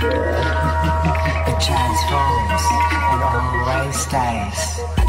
the jungle never dies.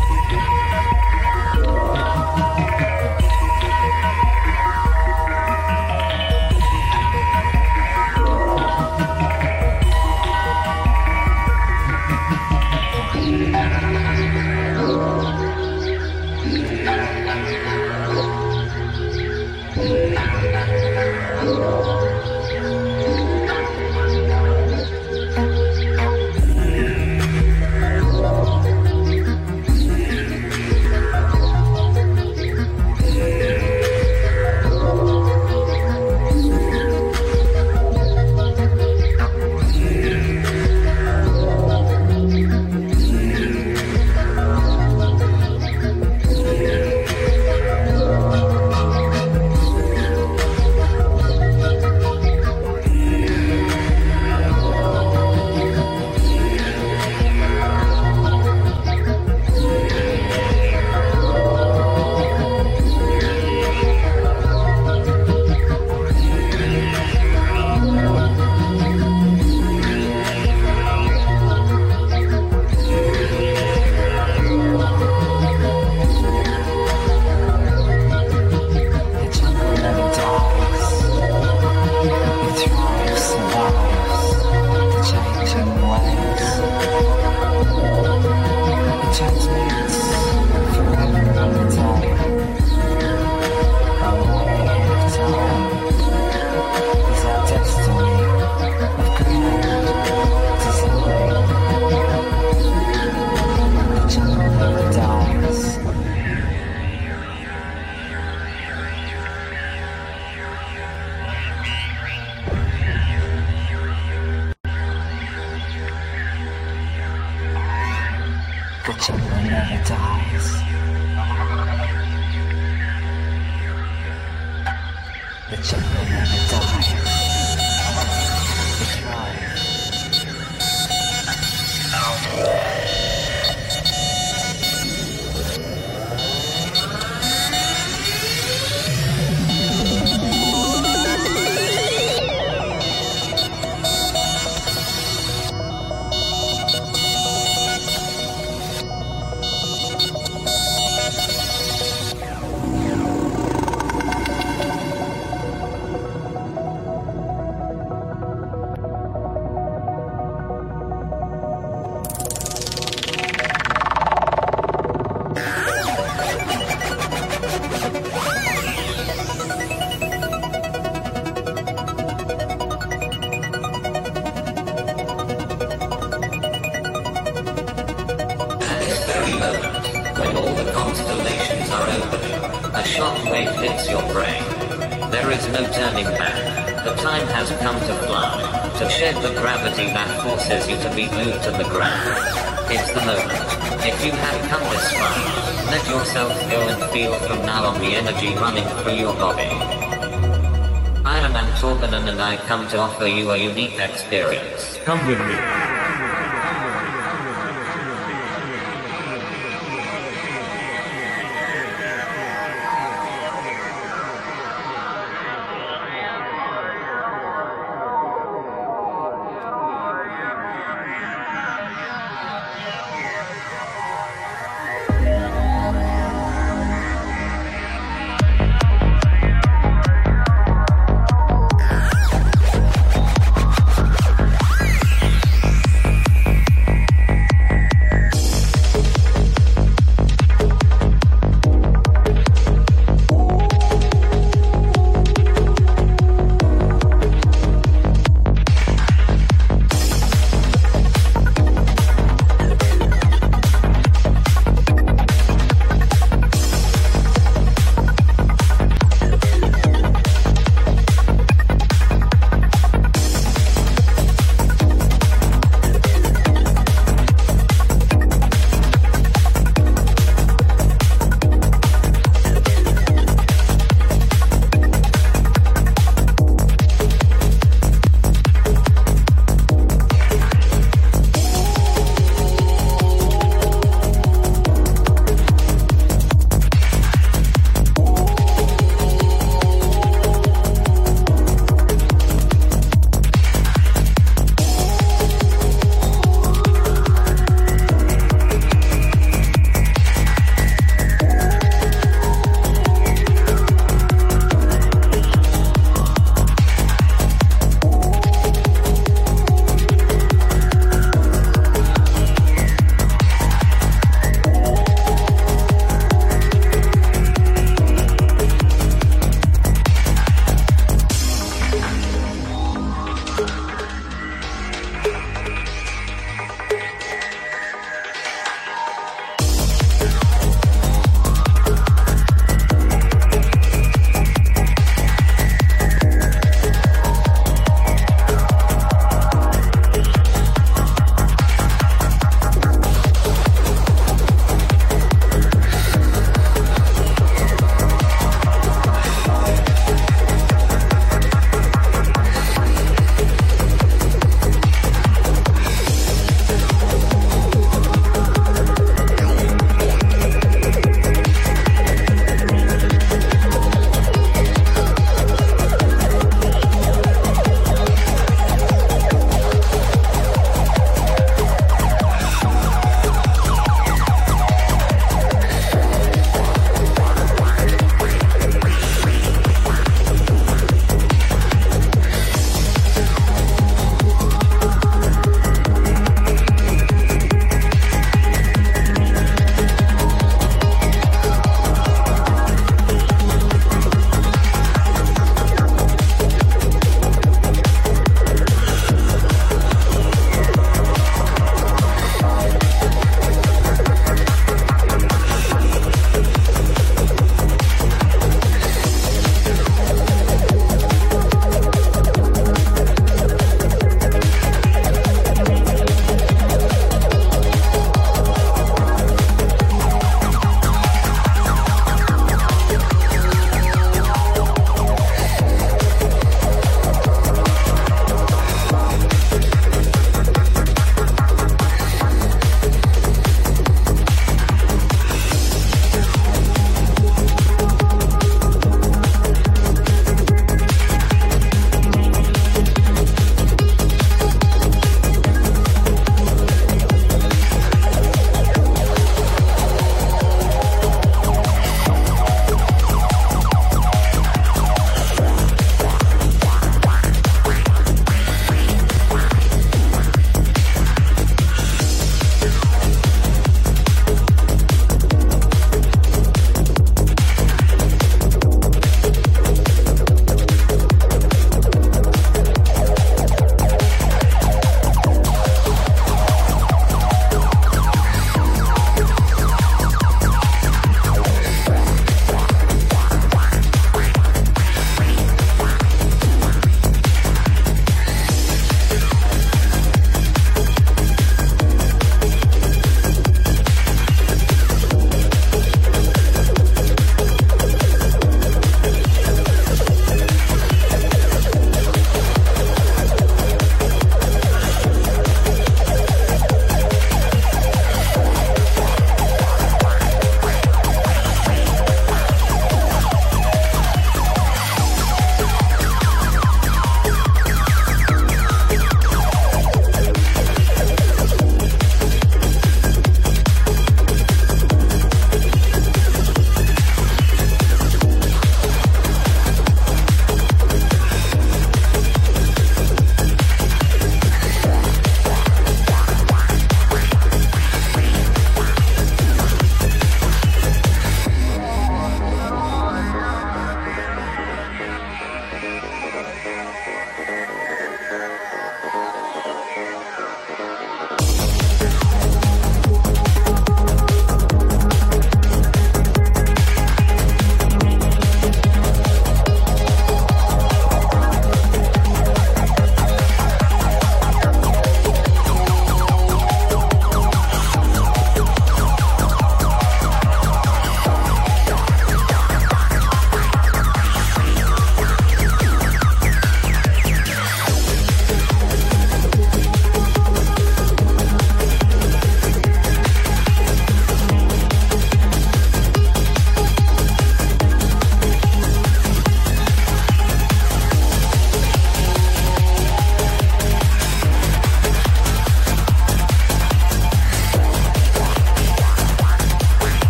A unique experience. Come with me.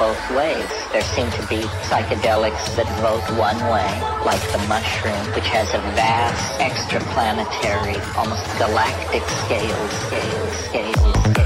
Both ways. There seem to be psychedelics that vote one way, like the mushroom, which has a vast extraplanetary, almost galactic scale, scale, scale,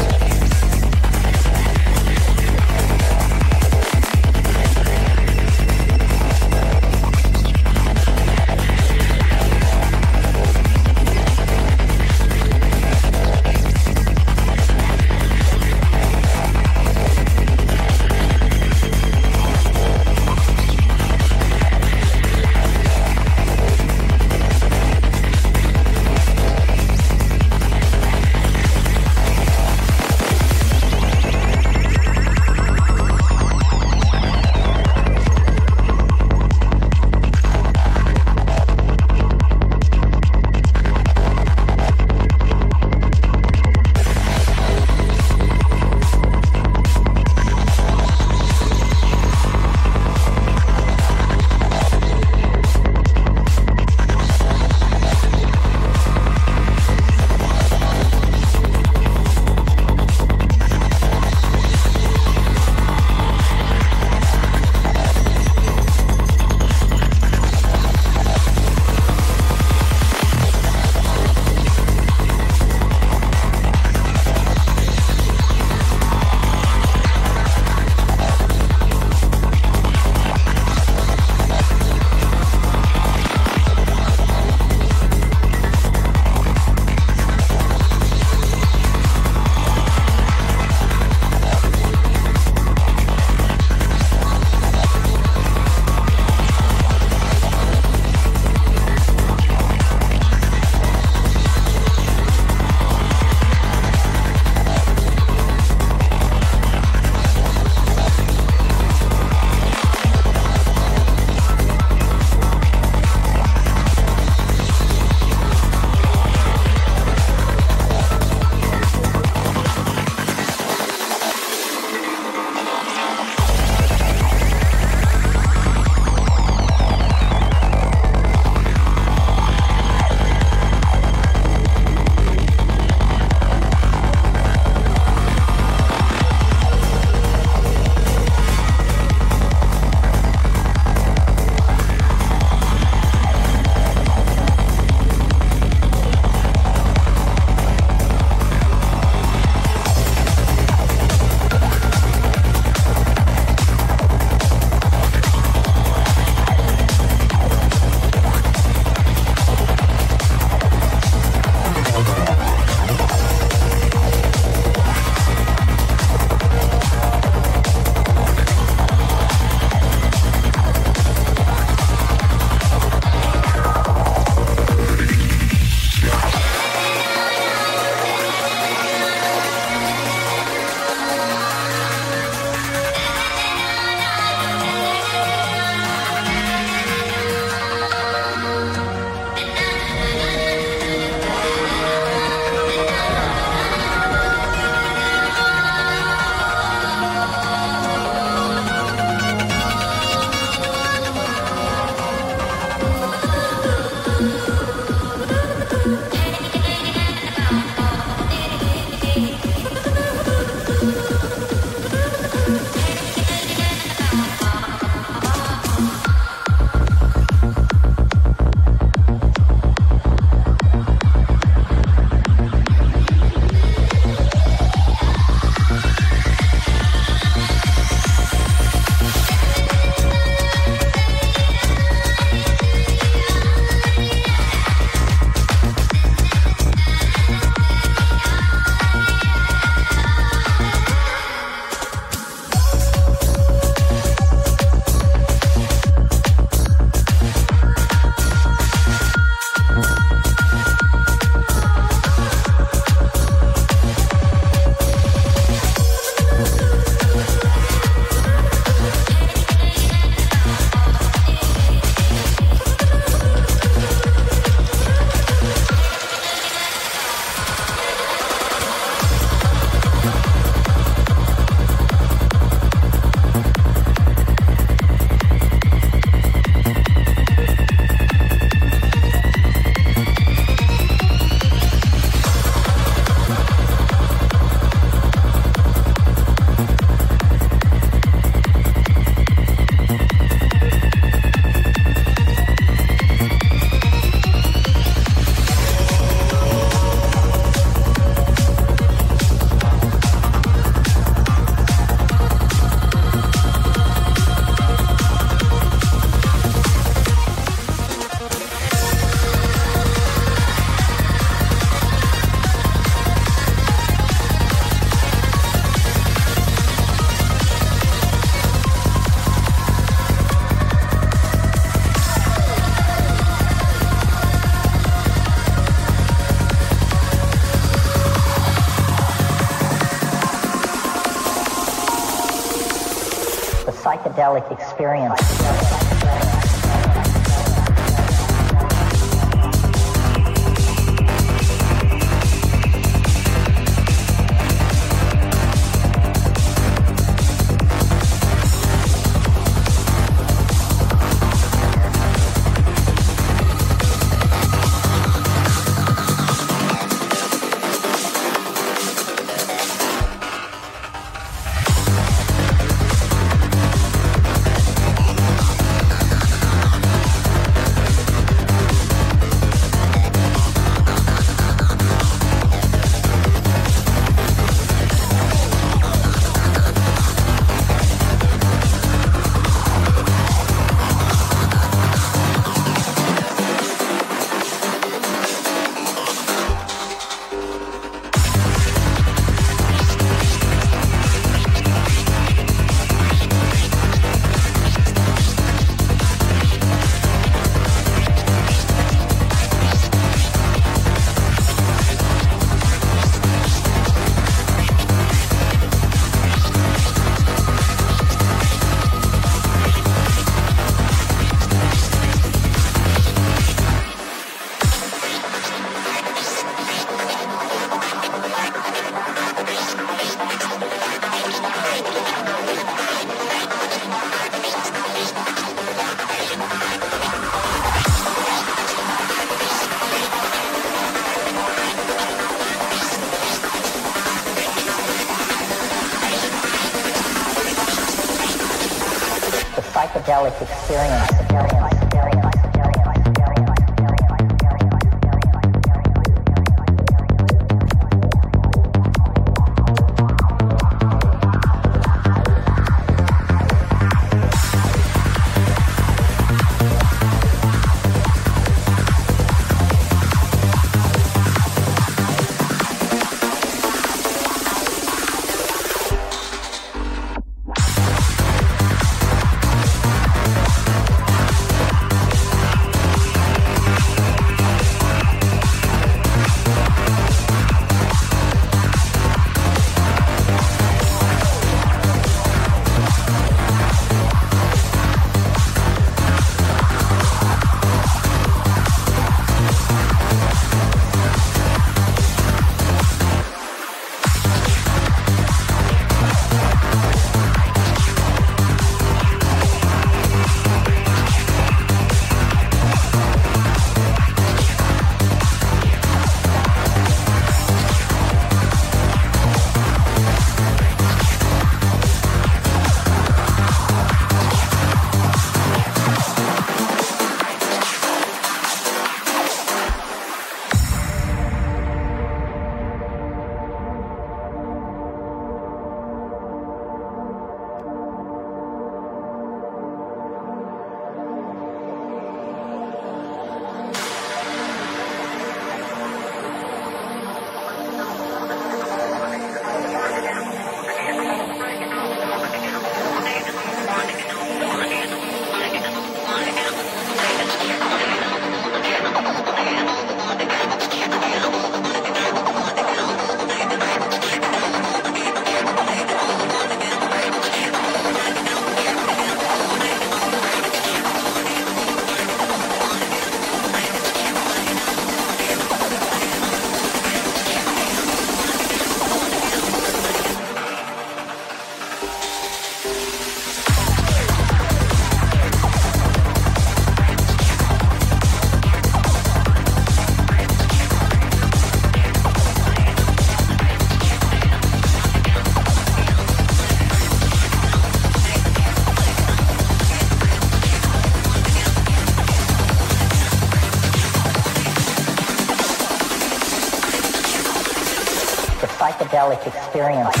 psychedelic experience.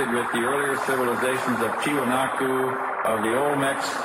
Connected with the earlier civilizations of Tiwanaku, of the Olmecs,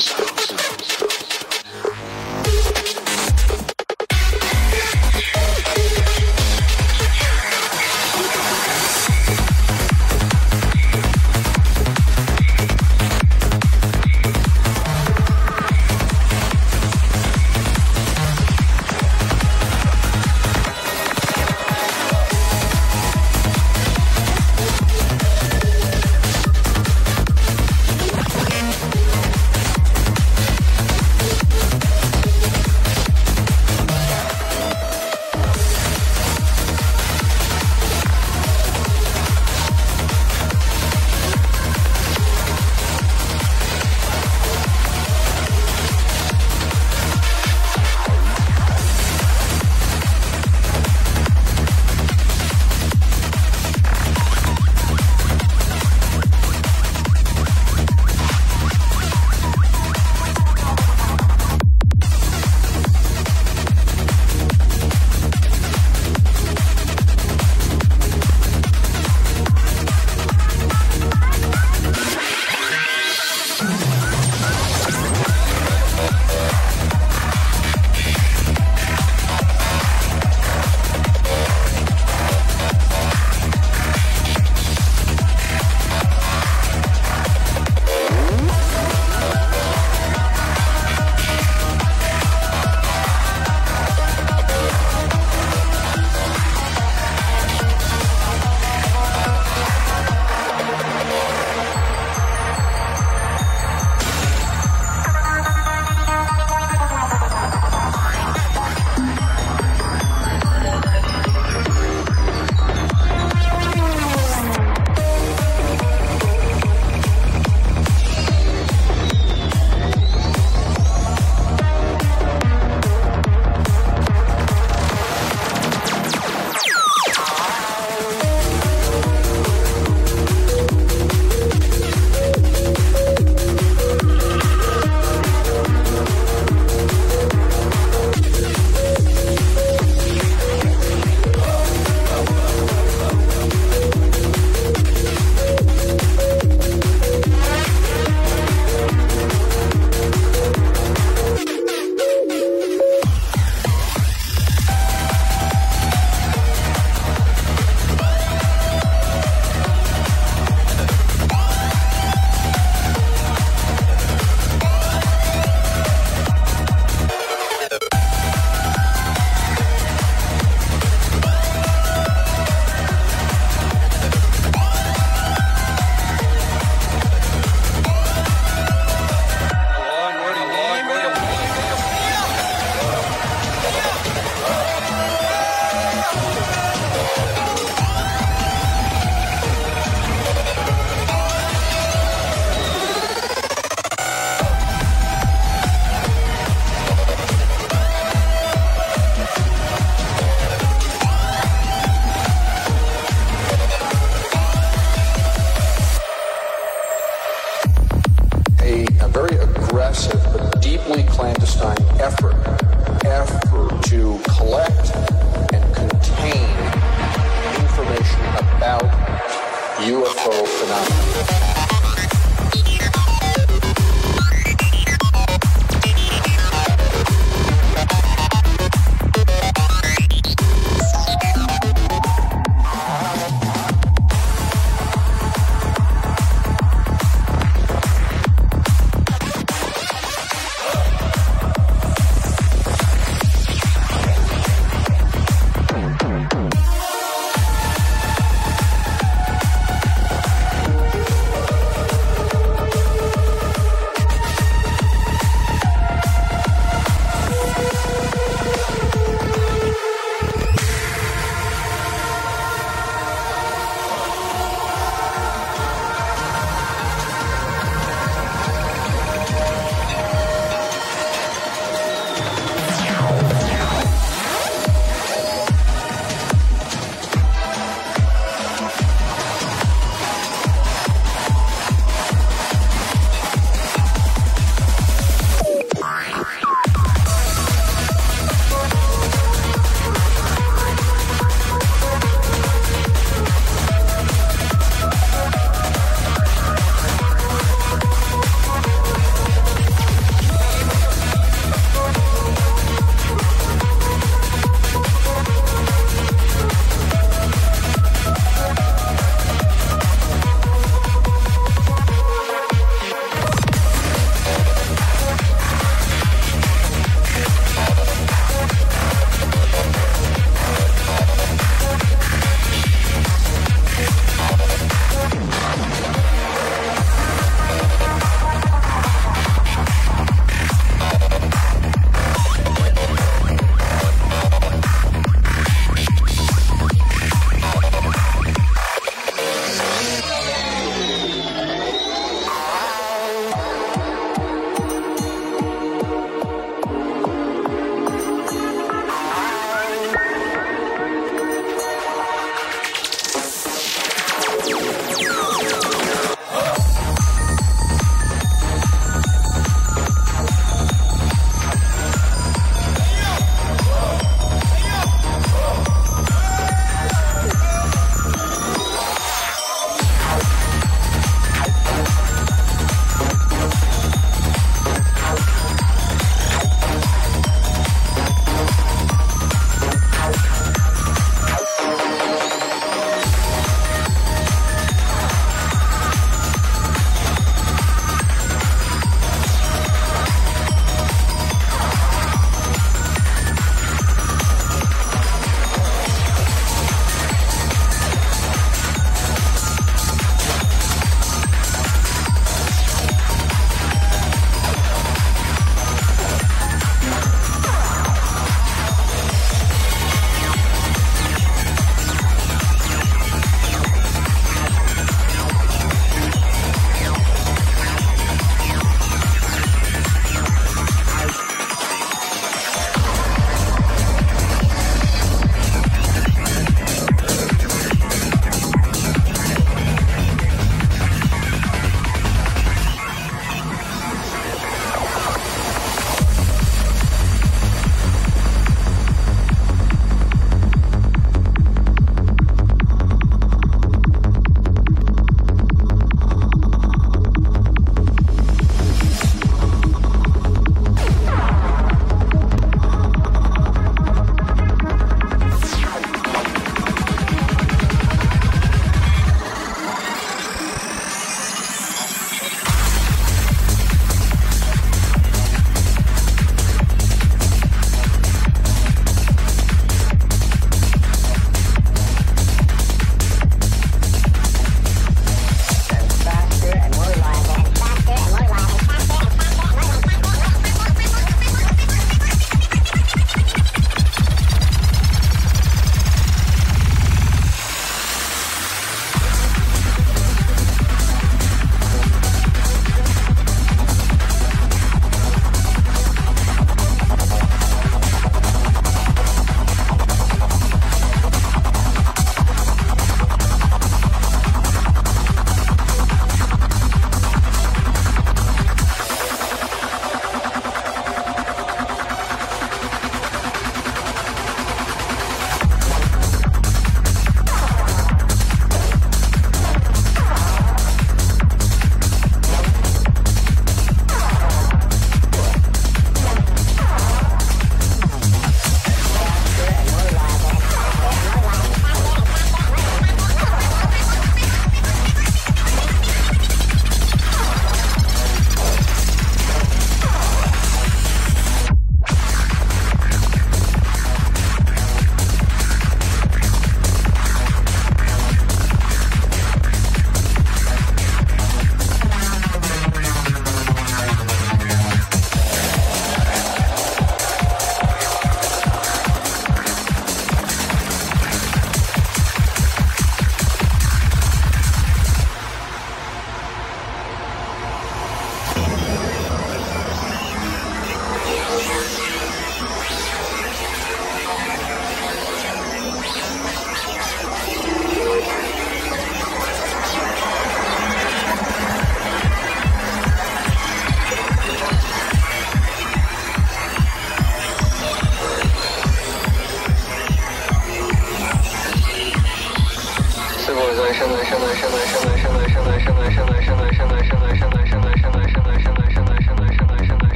Sound.